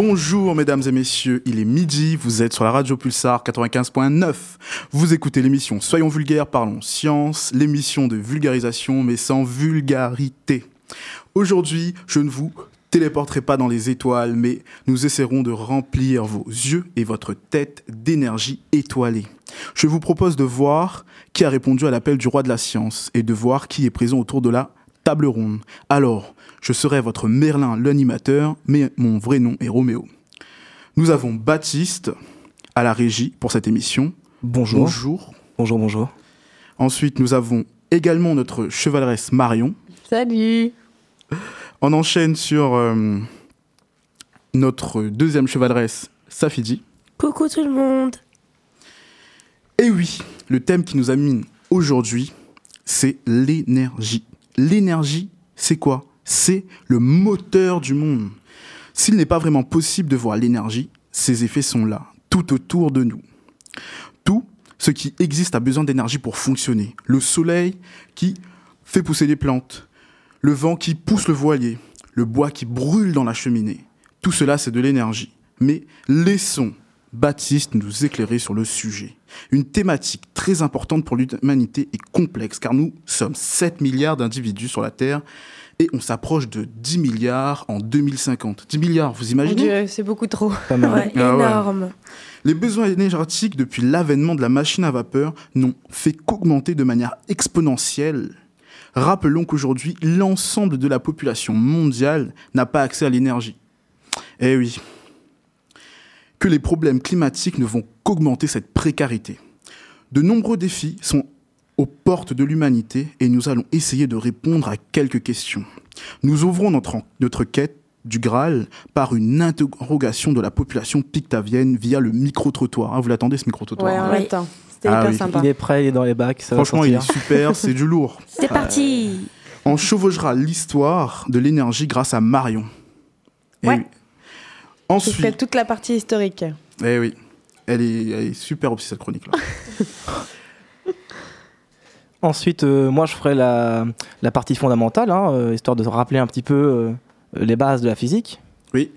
Bonjour mesdames et messieurs, il est midi, vous êtes sur la radio Pulsar 95.9. Vous écoutez l'émission Soyons vulgaires, parlons science, l'émission de vulgarisation mais sans vulgarité. Aujourd'hui, je ne vous téléporterai pas dans les étoiles, mais nous essaierons de remplir vos yeux et votre tête d'énergie étoilée. Je vous propose de voir qui a répondu à l'appel du roi de la science et de voir qui est présent autour de la table ronde. Alors, je serai votre Merlin l'animateur, mais mon vrai nom est Roméo. Nous avons Baptiste à la régie pour cette émission. Bonjour. Bonjour. Bonjour, bonjour. Ensuite, nous avons également notre chevaleresse Marion. Salut On enchaîne sur euh, notre deuxième chevaleresse Safidi. Coucou tout le monde Et oui, le thème qui nous amène aujourd'hui, c'est l'énergie. L'énergie, c'est quoi? C'est le moteur du monde. S'il n'est pas vraiment possible de voir l'énergie, ses effets sont là, tout autour de nous. Tout ce qui existe a besoin d'énergie pour fonctionner. Le soleil qui fait pousser les plantes, le vent qui pousse le voilier, le bois qui brûle dans la cheminée. Tout cela, c'est de l'énergie. Mais laissons Baptiste nous éclairer sur le sujet. Une thématique très importante pour l'humanité et complexe, car nous sommes 7 milliards d'individus sur la Terre et on s'approche de 10 milliards en 2050. 10 milliards, vous Mon imaginez? Dieu, c'est beaucoup trop. Pas mal. Ouais, Ah ouais. énorme. Les besoins énergétiques depuis l'avènement de la machine à vapeur n'ont fait qu'augmenter de manière exponentielle. Rappelons qu'aujourd'hui, l'ensemble de la population mondiale n'a pas accès à l'énergie. Eh oui. Que les problèmes climatiques ne vont qu'augmenter cette précarité. De nombreux défis sont aux portes de l'humanité et nous allons essayer de répondre à quelques questions. Nous ouvrons notre, notre quête du Graal par une interrogation de la population pictavienne via le micro-trottoir. Ah, vous l'attendez ce micro-trottoir Ouais, hein en même temps. C'était Ah hyper oui. sympa. Il est prêt, il est dans les bacs. Ça va Franchement, il est super, c'est du lourd. C'est parti On chevauchera l'histoire de l'énergie grâce à Marion. Eh Ouais. oui. Je Ensuite, ferai toute la partie historique. eh oui, elle est, elle est super aussi cette chronique-là. Ensuite, euh, moi, je ferai la, la partie fondamentale, hein, euh, histoire de rappeler un petit peu euh, les bases de la physique. Oui.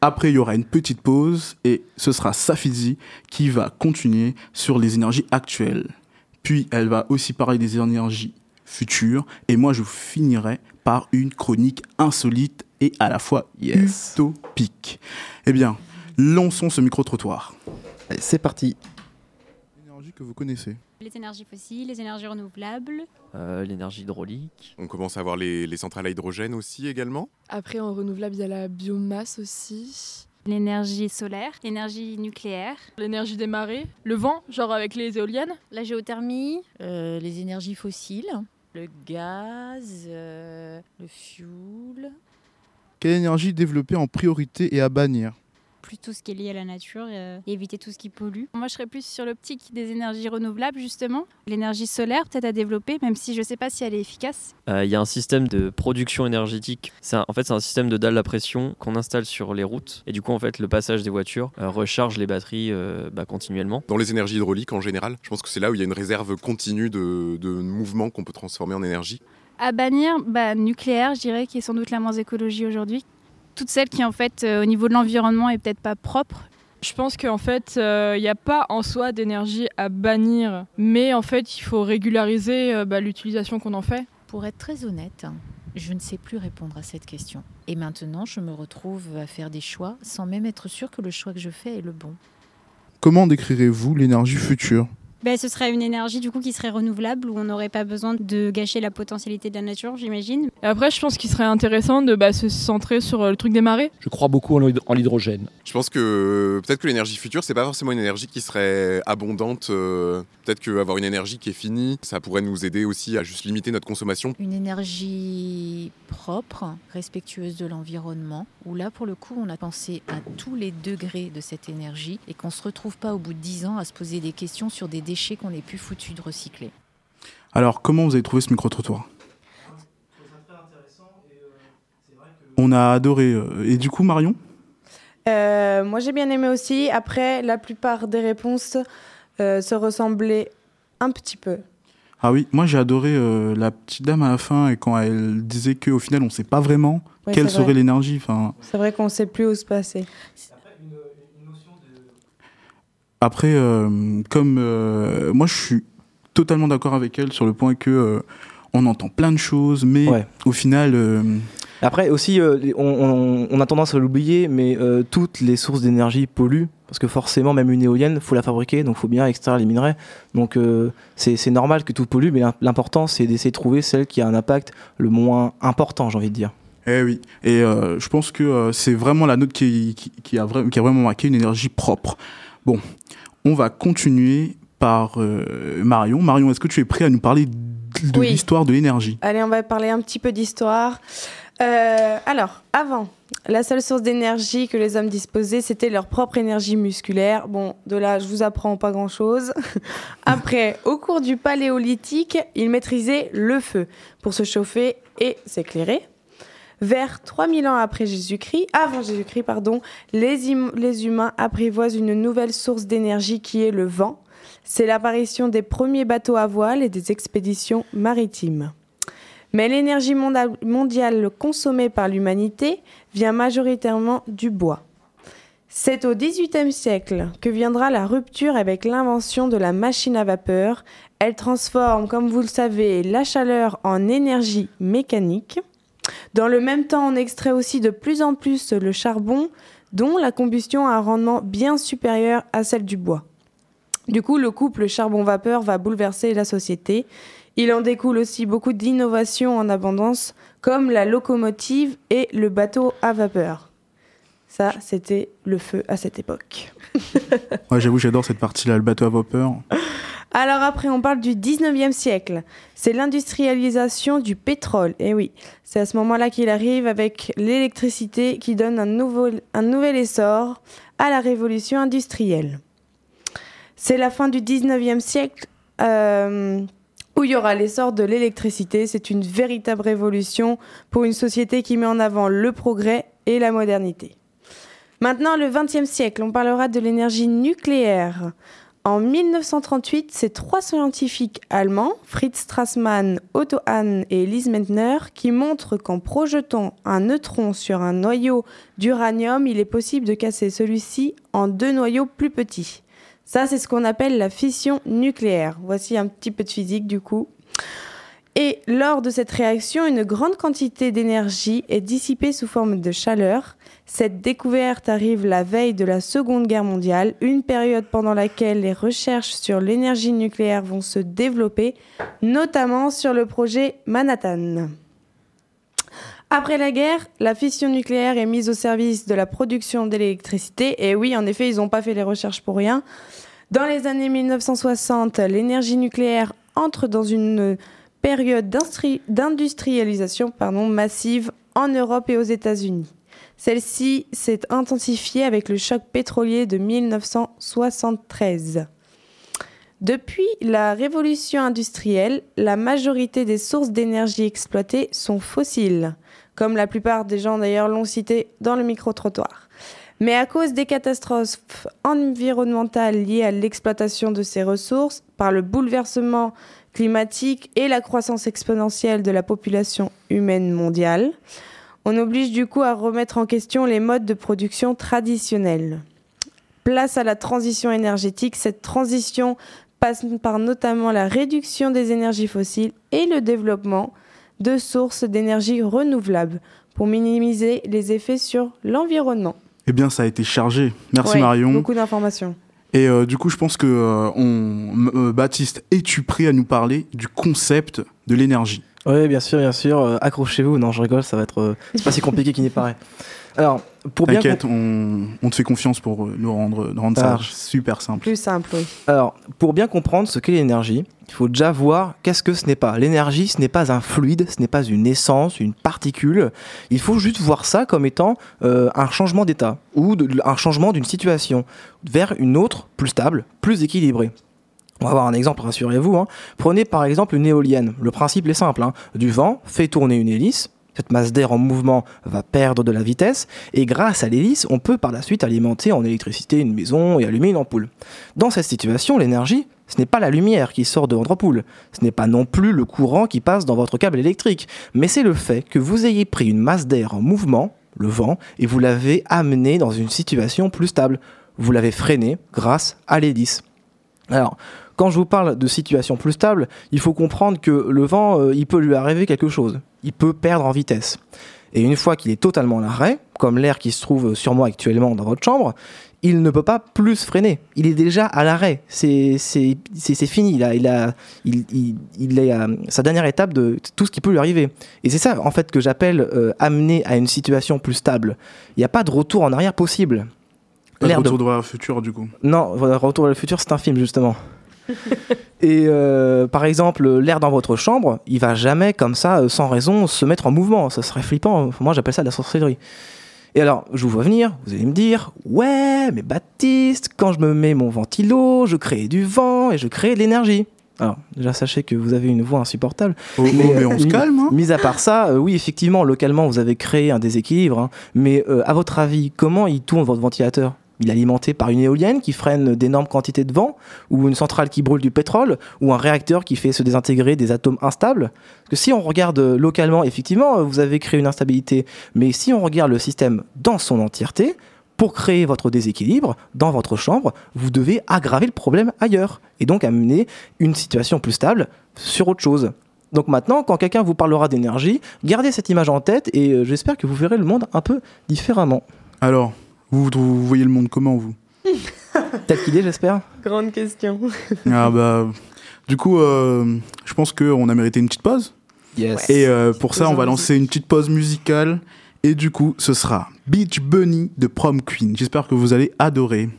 Après, il y aura une petite pause et ce sera Safizi qui va continuer sur les énergies actuelles. Puis, elle va aussi parler des énergies futures. Et moi, je finirai par une chronique insolite et à la fois Yes. utopique. Eh bien, lançons ce micro-trottoir. Allez, c'est parti. Énergie que vous connaissez. Les énergies fossiles, les énergies renouvelables. Euh, l'énergie hydraulique. On commence à avoir les, les centrales à hydrogène aussi également. Après, en renouvelable, il y a la biomasse aussi. L'énergie solaire, l'énergie nucléaire, L'énergie des marées. Le vent, genre avec les éoliennes. la géothermie, Euh, les énergies fossiles, le gaz, euh, le fuel, Quelle énergie développer en priorité et à bannir? Plus tout ce qui est lié à la nature euh, et éviter tout ce qui pollue. Moi, je serais plus sur l'optique des énergies renouvelables, justement. L'énergie solaire, peut-être à développer, même si je ne sais pas si elle est efficace. Euh, Il y a un système de production énergétique. C'est un- en fait, c'est un système de dalle à pression qu'on installe sur les routes. Et du coup, en fait, le passage des voitures euh, recharge les batteries euh, bah, continuellement. Dans les énergies hydrauliques en général, je pense que c'est là où il y a une réserve continue de, de mouvements qu'on peut transformer en énergie. À bannir, bah, nucléaire, je dirais, qui est sans doute la moins écologie aujourd'hui. Toutes celles qui, en fait, euh, au niveau de l'environnement, est peut-être pas propre. Je pense qu'en fait, euh, il n'y a pas en soi d'énergie à bannir. Mais en fait, il faut régulariser euh, bah, l'utilisation qu'on en fait. Pour être très honnête, je ne sais plus répondre à cette question. Et maintenant, je me retrouve à faire des choix sans même être sûre que le choix que je fais est le bon. Comment décrirez-vous l'énergie future? Ben, ce serait une énergie du coup qui serait renouvelable où on n'aurait pas besoin de gâcher la potentialité de la nature, j'imagine. Après, je pense qu'il serait intéressant de bah, se centrer sur euh, le truc des marées. Je crois beaucoup en l'hyd- en l'hydrogène. Je pense que euh, peut-être que l'énergie future, c'est pas forcément une énergie qui serait abondante. euh, peut-être qu'avoir une énergie qui est finie, ça pourrait nous aider aussi à juste limiter notre consommation. Une énergie propre, respectueuse de l'environnement, où là, pour le coup, on a pensé à tous les degrés de cette énergie et qu'on ne se retrouve pas au bout de 10 ans à se poser des questions sur des déchets qu'on n'est plus foutu de recycler. Alors, comment vous avez trouvé ce micro-trottoir? On a adoré. euh, Et du coup, Marion? Euh, moi, j'ai bien aimé aussi. Après, la plupart des réponses euh, se ressemblaient un petit peu. Ah oui, moi j'ai adoré euh, la petite dame à la fin et quand elle disait qu'au final on sait pas vraiment. Ouais, quelle serait vrai. l'énergie enfin, C'est vrai qu'on sait plus où se passer. Après, euh, comme euh, moi, je suis totalement d'accord avec elle sur le point que euh, on entend plein de choses, mais Ouais. au final, Après aussi, on, on- on a tendance à l'oublier, mais toutes les sources d'énergie polluent, parce que forcément, même une éolienne, faut la fabriquer, donc faut bien extraire les minerais. Donc c'est normal que tout pollue, mais l'im- l'important, c'est d'essayer de trouver celle qui a un impact le moins important, j'ai envie de dire. eh oui. Et je pense que c'est vraiment la nôtre qui, qui, qui a qui a vraiment marqué une énergie propre. Bon, on va continuer par euh, Marion. Marion, est-ce que tu es prêt à nous parler de Oui. l'histoire de l'énergie? Allez, on va parler un petit peu d'histoire. Euh, alors, avant, la seule source d'énergie que les hommes disposaient, c'était leur propre énergie musculaire. Bon, de là, je vous apprends pas grand-chose. Après, au cours du paléolithique, ils maîtrisaient le feu pour se chauffer et s'éclairer. Vers 3000 ans après Jésus-Christ, avant Jésus-Christ, pardon, les, hum- humains apprivoisent une nouvelle source d'énergie qui est le vent. C'est l'apparition des premiers bateaux à voile et des expéditions maritimes. Mais l'énergie mondiale consommée par l'humanité vient majoritairement du bois. C'est au XVIIIe siècle que viendra la rupture avec l'invention de la machine à vapeur. Elle transforme, comme vous le savez, la chaleur en énergie mécanique. Dans le même temps, on extrait aussi de plus en plus le charbon, dont la combustion a un rendement bien supérieur à celle du bois. Du coup, le couple charbon-vapeur va bouleverser la société. Il en découle aussi beaucoup d'innovations en abondance, comme la locomotive et le bateau à vapeur. Ça, c'était le feu à cette époque. Ouais, j'avoue, j'adore cette partie-là, le bateau à vapeur. Alors après, on parle du 19e siècle. C'est l'industrialisation du pétrole. Et oui, c'est à ce moment-là qu'il arrive avec l'électricité qui donne un nouvel essor à la révolution industrielle. C'est la fin du 19e siècle euh, où il y aura l'essor de l'électricité. C'est une véritable révolution pour une société qui met en avant le progrès et la modernité. Maintenant, le 20e siècle, on parlera de l'énergie nucléaire. En 1938, c'est trois scientifiques allemands, Fritz Strassmann, Otto Hahn et Elise Meitner, qui montrent qu'en projetant un neutron sur un noyau d'uranium, il est possible de casser celui-ci en deux noyaux plus petits. Ça, c'est ce qu'on appelle la fission nucléaire. Voici un petit peu de physique du coup. Et lors de cette réaction, une grande quantité d'énergie est dissipée sous forme de chaleur. Cette découverte arrive la veille de la Seconde Guerre mondiale, une période pendant laquelle les recherches sur l'énergie nucléaire vont se développer, notamment sur le projet Manhattan. Après la guerre, la fission nucléaire est mise au service de la production d'électricité. Et oui, en effet, ils n'ont pas fait les recherches pour rien. Dans les années 1960, l'énergie nucléaire entre dans une période d'industrialisation massive en Europe et aux États-Unis. Celle-ci s'est intensifiée avec le choc pétrolier de 1973. Depuis la révolution industrielle, la majorité des sources d'énergie exploitées sont fossiles, comme la plupart des gens d'ailleurs l'ont cité dans le micro-trottoir. Mais à cause des catastrophes environnementales liées à l'exploitation de ces ressources, par le bouleversement climatique et la croissance exponentielle de la population humaine mondiale, on oblige du coup à remettre en question les modes de production traditionnels. Place à la transition énergétique, cette transition passe par notamment la réduction des énergies fossiles et le développement de sources d'énergie renouvelables pour minimiser les effets sur l'environnement. Eh bien, ça a été chargé. Merci Ouais, Marion. Beaucoup d'informations. Et euh, du coup, je pense que euh, on, euh, Baptiste, es-tu prêt à nous parler du concept de l'énergie? Oui, bien sûr, bien sûr. euh, Accrochez-vous. Non, je rigole, ça va être. euh, c'est pas si compliqué qu'il n'y paraît. Alors, pour bien. T'inquiète, on, on te fait confiance pour euh, nous rendre, nous rendre ça super simple. Plus simple, oui. Alors, pour bien comprendre ce qu'est l'énergie, il faut déjà voir qu'est-ce que ce n'est pas. L'énergie, ce n'est pas un fluide, ce n'est pas une essence, une particule. Il faut juste voir ça comme étant euh, un changement d'état ou de- un changement d'une situation vers une autre plus stable, plus équilibrée. On va avoir un exemple, rassurez-vous. hein. Prenez par exemple une éolienne. Le principe est simple. hein. Du vent fait tourner une hélice. Cette masse d'air en mouvement va perdre de la vitesse et grâce à l'hélice, on peut par la suite alimenter en électricité une maison et allumer une ampoule. Dans cette situation, l'énergie, Ce n'est pas la lumière qui sort de votre ampoule. Ce n'est pas non plus le courant qui passe dans votre câble électrique. Mais c'est le fait que vous ayez pris une masse d'air en mouvement, le vent, et vous l'avez amené dans une situation plus stable. Vous l'avez freiné grâce à l'hélice. Alors, quand je vous parle de situation plus stable, il faut comprendre que le vent, euh, il peut lui arriver quelque chose. Il peut perdre en vitesse. Et une fois qu'il est totalement à l'arrêt, comme l'air qui se trouve sur moi actuellement dans votre chambre, il ne peut pas plus freiner. Il est déjà à l'arrêt. C'est fini. Il, a, il, a, il, sa dernière étape de tout ce qui peut lui arriver. Et c'est ça, en fait, que j'appelle euh, amener à une situation plus stable. Il n'y a pas de retour en arrière possible. Pas de L'air de- retour de... le futur, du coup. non, Retour vers le futur, c'est un film justement. Et euh, par exemple, l'air dans votre chambre, il va jamais comme ça, euh, sans raison, se mettre en mouvement. Ça serait flippant. Moi, j'appelle ça de la sorcellerie. Et alors, je vous vois venir, vous allez me dire, ouais, mais Baptiste, quand je me mets mon ventilo, je crée du vent et je crée de l'énergie. Alors, déjà, sachez que vous avez une voix insupportable. Oh, oh, mais on se calme, hein Mis à part ça, euh, oui, effectivement, localement, vous avez créé un déséquilibre. hein. mais euh, à votre avis, comment il tourne votre ventilateur? Il est alimenté par une éolienne qui freine d'énormes quantités de vent, ou une centrale qui brûle du pétrole, ou un réacteur qui fait se désintégrer des atomes instables Parce que si on regarde localement, effectivement, euh, vous avez créé une instabilité. Mais si on regarde le système dans son entièreté, pour créer votre déséquilibre dans votre chambre, vous devez aggraver le problème ailleurs et donc amener une situation plus stable sur autre chose. Donc maintenant, quand quelqu'un vous parlera d'énergie, gardez cette image en tête et euh, j'espère que vous verrez le monde un peu différemment. Alors, vous, vous voyez le monde comment, vous? Qu'il est, j'espère? Grande question. Ah bah... Du coup, euh, je pense qu'on a mérité une petite pause. Yes. Et euh, pour ça, on va lancer une petite pause musicale. Et du coup, ce sera Beach Bunny de Prom Queen. J'espère que vous allez adorer.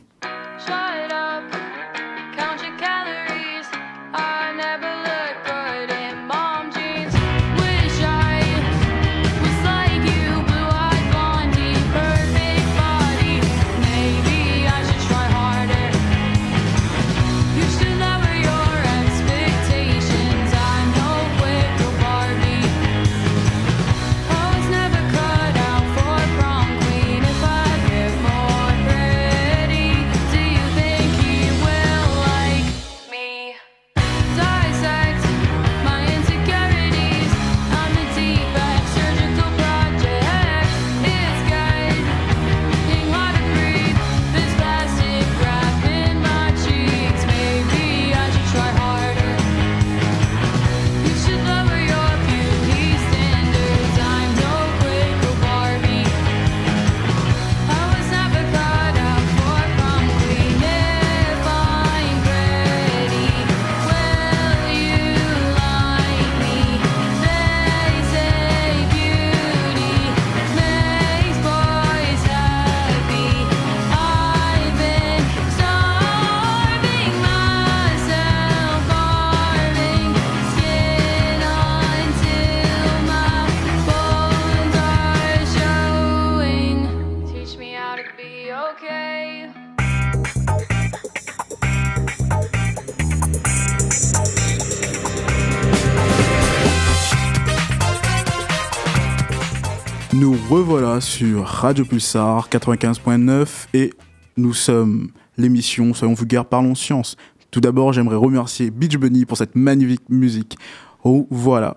Radio Pulsar 95.9 et nous sommes l'émission Soyons vulgaires, parlons science. Tout d'abord, j'aimerais remercier Beach Bunny pour cette magnifique musique. Oh, voilà.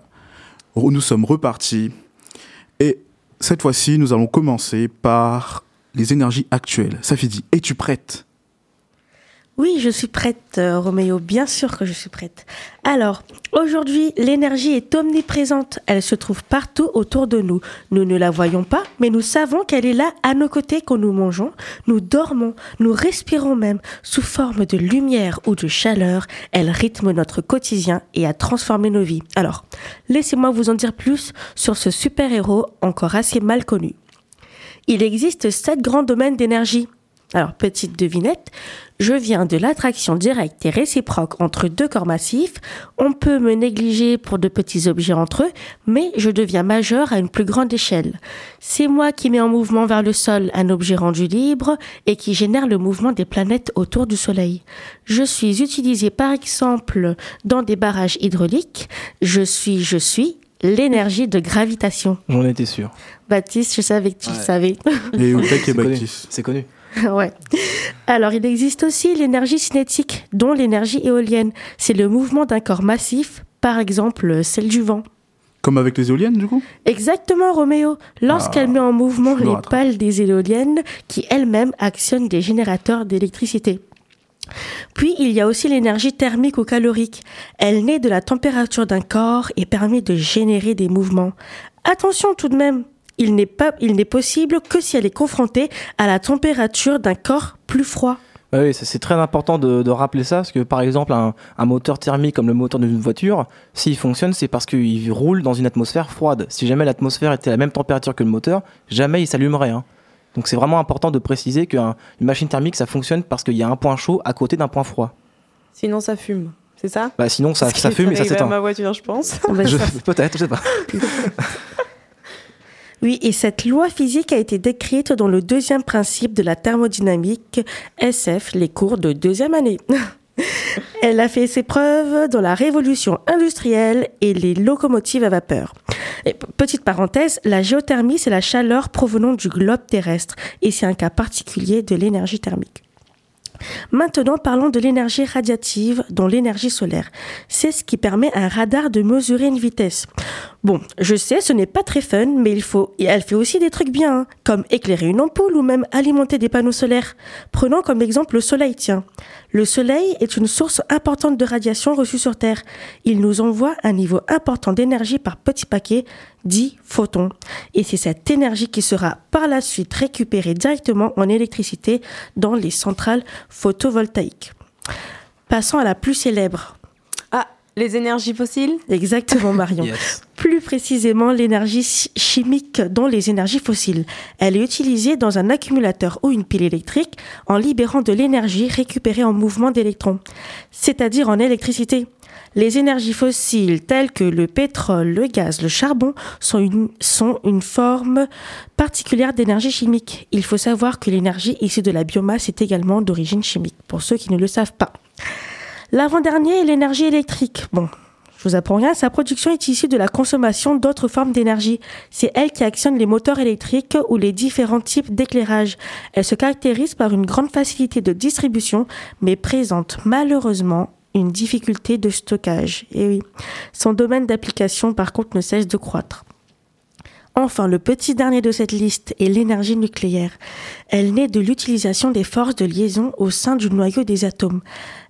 Oh, Nous sommes repartis. Et cette fois-ci, nous allons commencer par les énergies actuelles. Safidi, es-tu prête? Oui, je suis prête, euh, Roméo, bien sûr que je suis prête. Alors, aujourd'hui, l'énergie est omniprésente. Elle se trouve partout autour de nous. Nous ne la voyons pas, mais nous savons qu'elle est là à nos côtés quand nous mangeons, nous dormons, nous respirons même. Sous forme de lumière ou de chaleur, elle rythme notre quotidien et a transformé nos vies. Alors, laissez-moi vous en dire plus sur ce super-héros encore assez mal connu. Il existe sept grands domaines d'énergie. Alors, petite devinette, je viens de l'attraction directe et réciproque entre deux corps massifs. On peut me négliger pour de petits objets entre eux, mais je deviens majeur à une plus grande échelle. C'est moi qui mets en mouvement vers le sol un objet rendu libre et qui génère le mouvement des planètes autour du Soleil. Je suis utilisé par exemple dans des barrages hydrauliques. Je suis, je suis l'énergie de gravitation. J'en étais sûr. Baptiste, je savais que tu le savais. Et où connu. Baptiste C'est connu. ouais. Alors, il existe aussi l'énergie cinétique, dont l'énergie éolienne. C'est le mouvement d'un corps massif, par exemple celle du vent. Comme avec les éoliennes, du coup? Exactement, Roméo. Lorsqu'elle Ah, met en mouvement les pales des éoliennes, qui elles-mêmes actionnent des générateurs d'électricité. Puis, il y a aussi l'énergie thermique ou calorique. Elle naît de la température d'un corps et permet de générer des mouvements. Attention tout de même, il n'est pas, il n'est possible que si elle est confrontée à la température d'un corps plus froid. Oui, c'est très important de, de rappeler ça, parce que par exemple, un, un moteur thermique comme le moteur d'une voiture, s'il fonctionne, c'est parce qu'il roule dans une atmosphère froide. Si jamais l'atmosphère était à la même température que le moteur, jamais il s'allumerait. hein. Donc c'est vraiment important de préciser qu'une machine thermique, ça fonctionne parce qu'il y a un point chaud à côté d'un point froid. Sinon, ça fume. C'est ça? Bah sinon, ça, fume et ça s'éteint. ma voiture, je pense. Peut-être, je sais pas. Oui, et cette loi physique a été décrite dans le deuxième principe de la thermodynamique SF, les cours de deuxième année. Elle a fait ses preuves dans la révolution industrielle et les locomotives à vapeur. Petite parenthèse, la géothermie, c'est la chaleur provenant du globe terrestre et c'est un cas particulier de l'énergie thermique. Maintenant, parlons de l'énergie radiative, dont l'énergie solaire. C'est ce qui permet à un radar de mesurer une vitesse. Bon, je sais, ce n'est pas très fun, mais il faut. Et elle fait aussi des trucs bien, hein, comme éclairer une ampoule ou même alimenter des panneaux solaires. Prenons comme exemple le soleil, tiens. Le soleil est une source importante de radiation reçue sur Terre. Il nous envoie un niveau important d'énergie par petit paquet, dit photons. Et c'est cette énergie qui sera par la suite récupérée directement en électricité dans les centrales photovoltaïques. Passons à la plus célèbre. Les énergies fossiles Exactement, Marion. Yes. Plus précisément, l'énergie chi- chimique, dont les énergies fossiles. Elle est utilisée dans un accumulateur ou une pile électrique en libérant de l'énergie récupérée en mouvement d'électrons, c'est-à-dire en électricité. Les énergies fossiles telles que le pétrole, le gaz, le charbon sont une, sont une forme particulière d'énergie chimique. Il faut savoir que l'énergie issue de la biomasse est également d'origine chimique, pour ceux qui ne le savent pas. L'avant-dernier est l'énergie électrique. Bon, je vous apprends rien, sa production est issue de la consommation d'autres formes d'énergie. C'est elle qui actionne les moteurs électriques ou les différents types d'éclairage. Elle se caractérise par une grande facilité de distribution, mais présente malheureusement une difficulté de stockage. Et oui, son domaine d'application par contre ne cesse de croître. Enfin, le petit dernier de cette liste est l'énergie nucléaire. Elle naît de l'utilisation des forces de liaison au sein du noyau des atomes.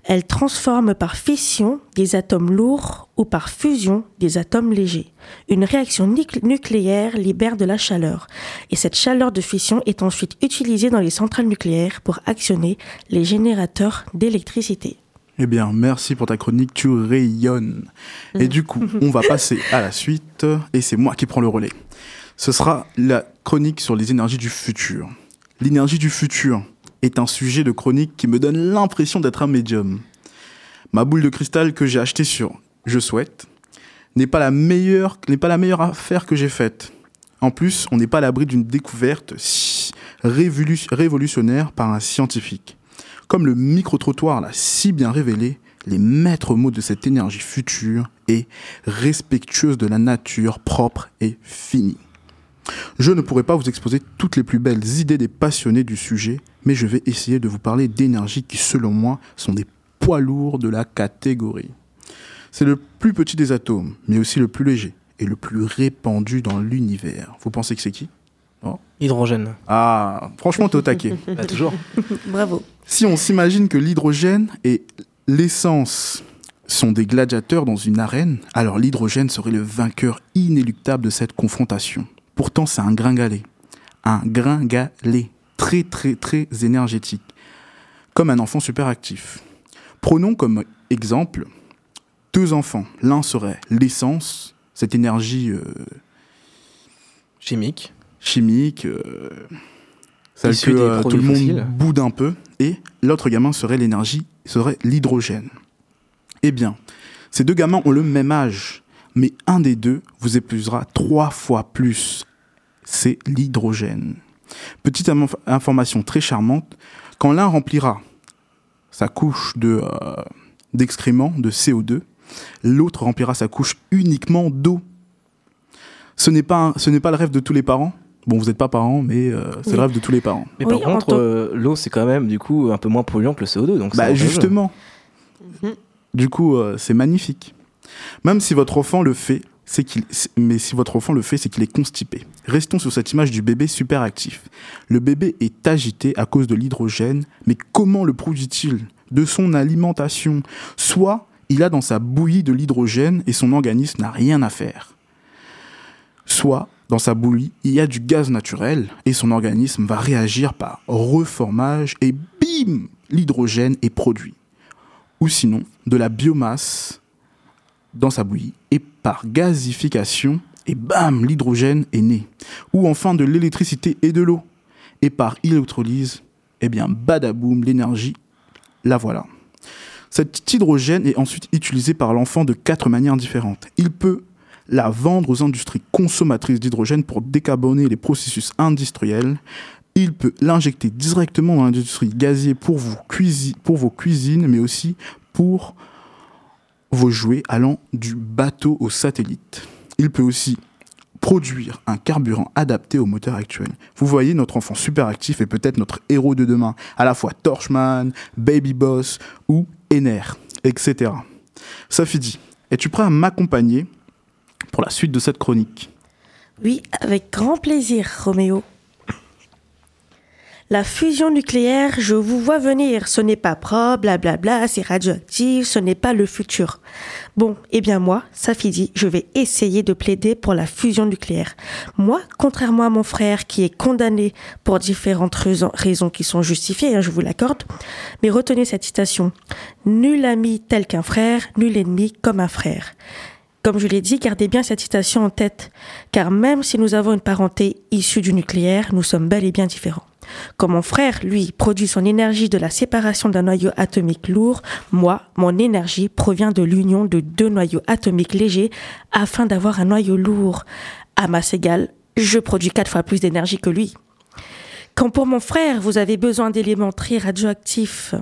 Elle transforme par fission des atomes lourds ou par fusion des atomes légers. Une réaction nuc- nucléaire libère de la chaleur. Et cette chaleur de fission est ensuite utilisée dans les centrales nucléaires pour actionner les générateurs d'électricité. Eh bien, merci pour ta chronique, tu rayonnes. Et du coup, on va passer à la suite, et c'est moi qui prends le relais. Ce sera la chronique sur les énergies du futur. L'énergie du futur est un sujet de chronique qui me donne l'impression d'être un médium. Ma boule de cristal que j'ai achetée sur Je souhaite n'est pas la meilleure, pas la meilleure affaire que j'ai faite. En plus, on n'est pas à l'abri d'une découverte révolutionnaire par un scientifique. Comme le micro-trottoir l'a si bien révélé, les maîtres mots de cette énergie future est respectueuse de la nature propre et finie. Je ne pourrai pas vous exposer toutes les plus belles idées des passionnés du sujet, mais je vais essayer de vous parler d'énergies qui, selon moi, sont des poids lourds de la catégorie. C'est le plus petit des atomes, mais aussi le plus léger et le plus répandu dans l'univers. Vous pensez que c'est qui? Hydrogène. Ah, franchement, t'es au taquet. Bah, toujours. Bravo. Si on s'imagine que l'hydrogène et l'essence sont des gladiateurs dans une arène, alors l'hydrogène serait le vainqueur inéluctable de cette confrontation. Pourtant, c'est un gringalet. Un gringalet. Très, très, très énergétique. Comme un enfant super actif. Prenons comme exemple deux enfants. L'un serait l'essence, cette énergie euh, Chimique. chimique, euh, celle que euh, tout le monde fossiles. boude un peu, et l'autre gamin serait l'énergie, serait l'hydrogène. Eh bien, ces deux gamins ont le même âge, mais un des deux vous épuisera trois fois plus. C'est l'hydrogène. Petite information très charmante, quand l'un remplira sa couche de euh, d'excréments, de CO2, l'autre remplira sa couche uniquement d'eau. Ce n'est pas, un- ce n'est pas le rêve de tous les parents Bon, vous n'êtes pas parents, mais euh, c'est Oui. le rêve de tous les parents. Mais Oui, par contre, euh, l'eau, c'est quand même du coup un peu moins polluant que le CO2. Donc Bah justement. Mhm. Du coup, euh, c'est magnifique. Même si votre enfant le fait, c'est qu'il. est constipé. Restons sur cette image du bébé super actif. Le bébé est agité à cause de l'hydrogène, mais comment le produit-il? De son alimentation. Soit il a dans sa bouillie de l'hydrogène et son organisme n'a rien à faire. Soit dans sa bouillie, il y a du gaz naturel et son organisme va réagir par reformage et bim, l'hydrogène est produit. Ou sinon, de la biomasse dans sa bouillie et par gazification et bam, l'hydrogène est né. Ou enfin de l'électricité et de l'eau. Et par électrolyse, eh bien, badaboum, l'énergie, la voilà. Cet hydrogène est ensuite utilisé par l'enfant de quatre manières différentes. Il peut la vendre aux industries consommatrices d'hydrogène pour décarboner les processus industriels. Il peut l'injecter directement dans l'industrie cuisi- pour vos cuisines, mais aussi pour vos jouets allant du bateau au satellite. Il peut aussi produire un carburant adapté au moteur actuel. Vous voyez, notre enfant super actif est peut-être notre héros de demain, à la fois Torchman, Baby Boss ou Ener, etc. Dit, es-tu prêt à m'accompagner pour la suite de cette chronique? Oui, avec grand plaisir, Roméo. La fusion nucléaire, je vous vois venir. Ce n'est pas propre, blablabla, c'est radioactif, ce n'est pas le futur. Bon, eh bien moi, Safidi, je vais essayer de plaider pour la fusion nucléaire. Moi, contrairement à mon frère qui est condamné pour différentes raisons, qui sont justifiées, hein, je vous l'accorde, mais retenez cette citation. Nul ami tel qu'un frère, nul ennemi comme un frère. Comme je l'ai dit, gardez bien cette citation en tête, car même si nous avons une parenté issue du nucléaire, nous sommes bel et bien différents. Comme mon frère, lui, produit son énergie de la séparation d'un noyau atomique lourd, moi, mon énergie provient de l'union de deux noyaux atomiques légers afin d'avoir un noyau lourd. À masse égale, je produis quatre fois plus d'énergie que lui. Quand pour mon frère, vous avez besoin d'éléments très radioactifs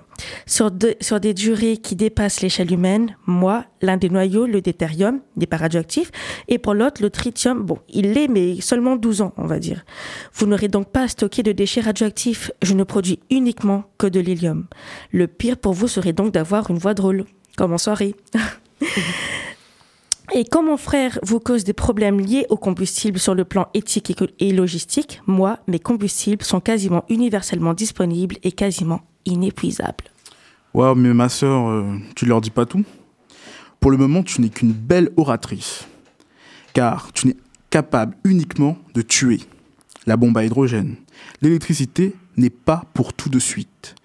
sur, de- sur des durées qui dépassent l'échelle humaine, moi, l'un des noyaux, le deutérium, n'est pas radioactif, et pour l'autre, le tritium, bon, il l'est, mais seulement 12 ans, on va dire. Vous n'aurez donc pas à stocker de déchets radioactifs, je ne produis uniquement que de l'hélium. Le pire pour vous serait donc d'avoir une voix drôle, comme en soirée. Et quand mon frère vous cause des problèmes liés au combustible sur le plan éthique et logistique, moi, mes combustibles sont quasiment universellement disponibles et quasiment inépuisables. Waouh, mais ma sœur, euh, tu leur dis pas tout? Pour le moment, tu n'es qu'une belle oratrice. Car tu n'es capable uniquement de tuer. La bombe à hydrogène. L'électricité n'est pas pour tout de suite.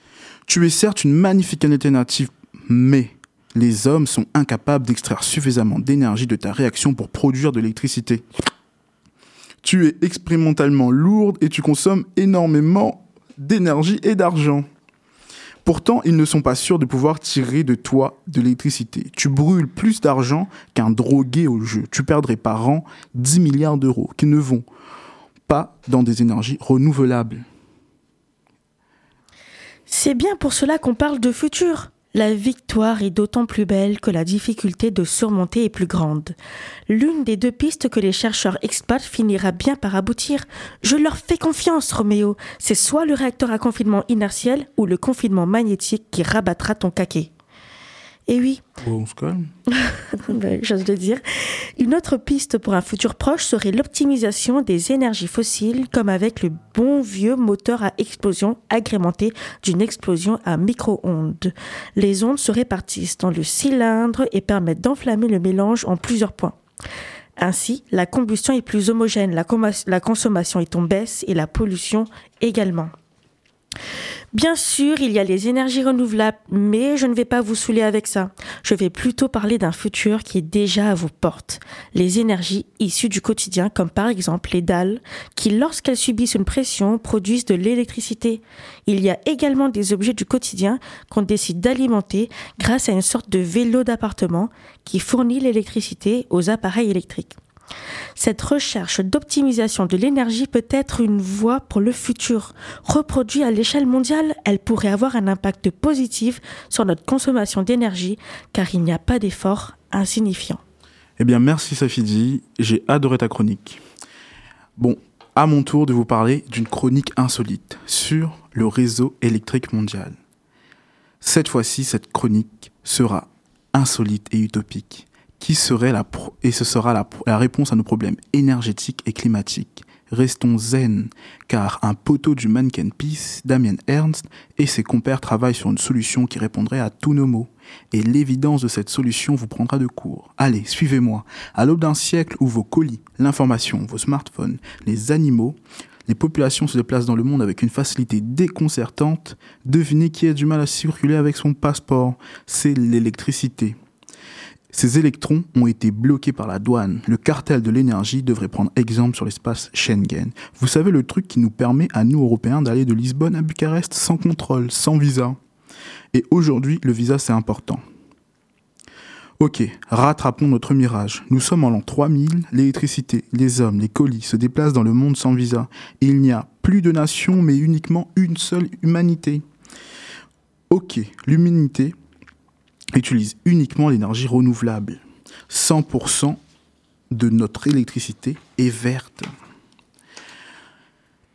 Tu es certes une magnifique alternative, mais les hommes sont incapables d'extraire suffisamment d'énergie de ta réaction pour produire de l'électricité. Tu es expérimentalement lourde et tu consommes énormément d'énergie et d'argent. Pourtant, ils ne sont pas sûrs de pouvoir tirer de toi de l'électricité. Tu brûles plus d'argent qu'un drogué au jeu. Tu perdrais par an 10 milliards d'euros qui ne vont pas dans des énergies renouvelables. C'est bien pour cela qu'on parle de futur. La victoire est d'autant plus belle que la difficulté de surmonter est plus grande. L'une des deux pistes que les chercheurs exploitent finira bien par aboutir. Je leur fais confiance, Roméo. C'est soit le réacteur à confinement inertiel ou le confinement magnétique qui rabattra ton caquet. Et oui, Oh, on se calme. ben, j'ose le dire. Une autre piste pour un futur proche serait l'optimisation des énergies fossiles, comme avec le bon vieux moteur à explosion agrémenté d'une explosion à micro-ondes. Les ondes se répartissent dans le cylindre et permettent d'enflammer le mélange en plusieurs points. Ainsi, la combustion est plus homogène, la consommation est en baisse et la pollution également. Bien sûr, il y a les énergies renouvelables, mais je ne vais pas vous saouler avec ça. Je vais plutôt parler d'un futur qui est déjà à vos portes. Les énergies issues du quotidien, comme par exemple les dalles, qui lorsqu'elles subissent une pression produisent de l'électricité. Il y a également des objets du quotidien qu'on décide d'alimenter grâce à une sorte de vélo d'appartement qui fournit l'électricité aux appareils électriques. Cette recherche d'optimisation de l'énergie peut être une voie pour le futur. Reproduite à l'échelle mondiale, elle pourrait avoir un impact positif sur notre consommation d'énergie car il n'y a pas d'effort insignifiant. Eh bien, merci Safidi. J'ai adoré ta chronique. Bon, à mon tour de vous parler d'une chronique insolite sur le réseau électrique mondial. Cette fois-ci, cette chronique sera insolite et utopique. Qui serait la pro- et ce sera la, réponse à nos problèmes énergétiques et climatiques. Restons zen, car un poteau du Mannequin Peace, Damien Ernst, et ses compères travaillent sur une solution qui répondrait à tous nos maux. Et l'évidence de cette solution vous prendra de court. Allez, suivez-moi. À l'aube d'un siècle où vos colis, l'information, vos smartphones, les animaux, les populations se déplacent dans le monde avec une facilité déconcertante, devinez qui a du mal à circuler avec son passeport C'est l'électricité. Ces électrons ont été bloqués par la douane. Le cartel de l'énergie devrait prendre exemple sur l'espace Schengen. Vous savez le truc qui nous permet à nous Européens d'aller de Lisbonne à Bucarest sans contrôle, sans visa. Et aujourd'hui, le visa c'est important. Ok, rattrapons notre mirage. Nous sommes en l'an 3000, l'électricité, les hommes, les colis se déplacent dans le monde sans visa. Il n'y a plus de nation, mais uniquement une seule humanité. Ok, l'humanité utilise uniquement l'énergie renouvelable. 100% de notre électricité est verte.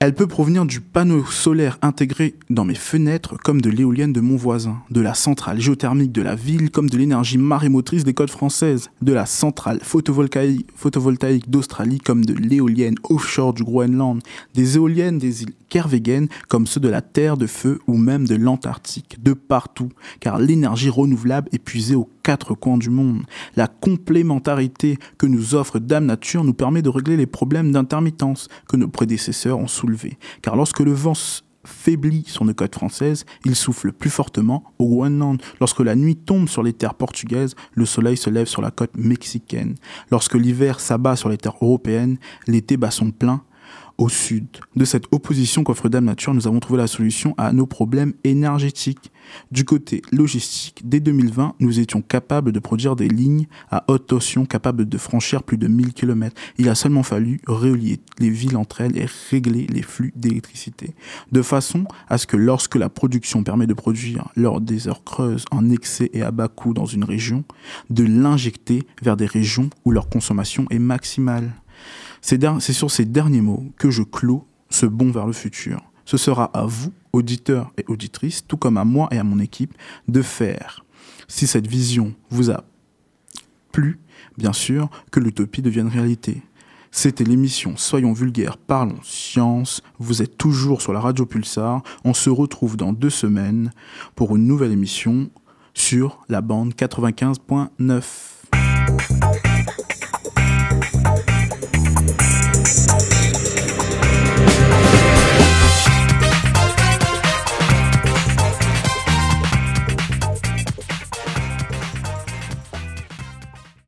Elle peut provenir du panneau solaire intégré dans mes fenêtres comme de l'éolienne de mon voisin, de la centrale géothermique de la ville comme de l'énergie marémotrice des côtes françaises, de la centrale photovoltaïque, d'Australie comme de l'éolienne offshore du Groenland, des éoliennes des îles Kervegen comme ceux de la Terre de Feu ou même de l'Antarctique, de partout, car l'énergie renouvelable est puisée aux quatre coins du monde. La complémentarité que nous offre Dame Nature nous permet de régler les problèmes d'intermittence que nos prédécesseurs ont soulevés. Car lorsque le vent faiblit sur nos côtes françaises, il souffle plus fortement au Groenland. Lorsque la nuit tombe sur les terres portugaises, le soleil se lève sur la côte mexicaine. Lorsque l'hiver s'abat sur les terres européennes, l'été bat son plein au sud. De cette opposition qu'offre Dame Nature, nous avons trouvé la solution à nos problèmes énergétiques. Du côté logistique, dès 2020, nous étions capables de produire des lignes à haute tension capables de franchir plus de 1000 km. Il a seulement fallu relier les villes entre elles et régler les flux d'électricité. De façon à ce que lorsque la production permet de produire lors des heures creuses en excès et à bas coût dans une région, de l'injecter vers des régions où leur consommation est maximale. C'est sur ces derniers mots que je clôt ce bond vers le futur. Ce sera à vous, auditeurs et auditrices, tout comme à moi et à mon équipe, de faire, si cette vision vous a plu, bien sûr, que l'utopie devienne réalité. C'était l'émission Soyons vulgaires, parlons science. Vous êtes toujours sur la radio Pulsar. On se retrouve dans deux semaines pour une nouvelle émission sur la bande 95.9.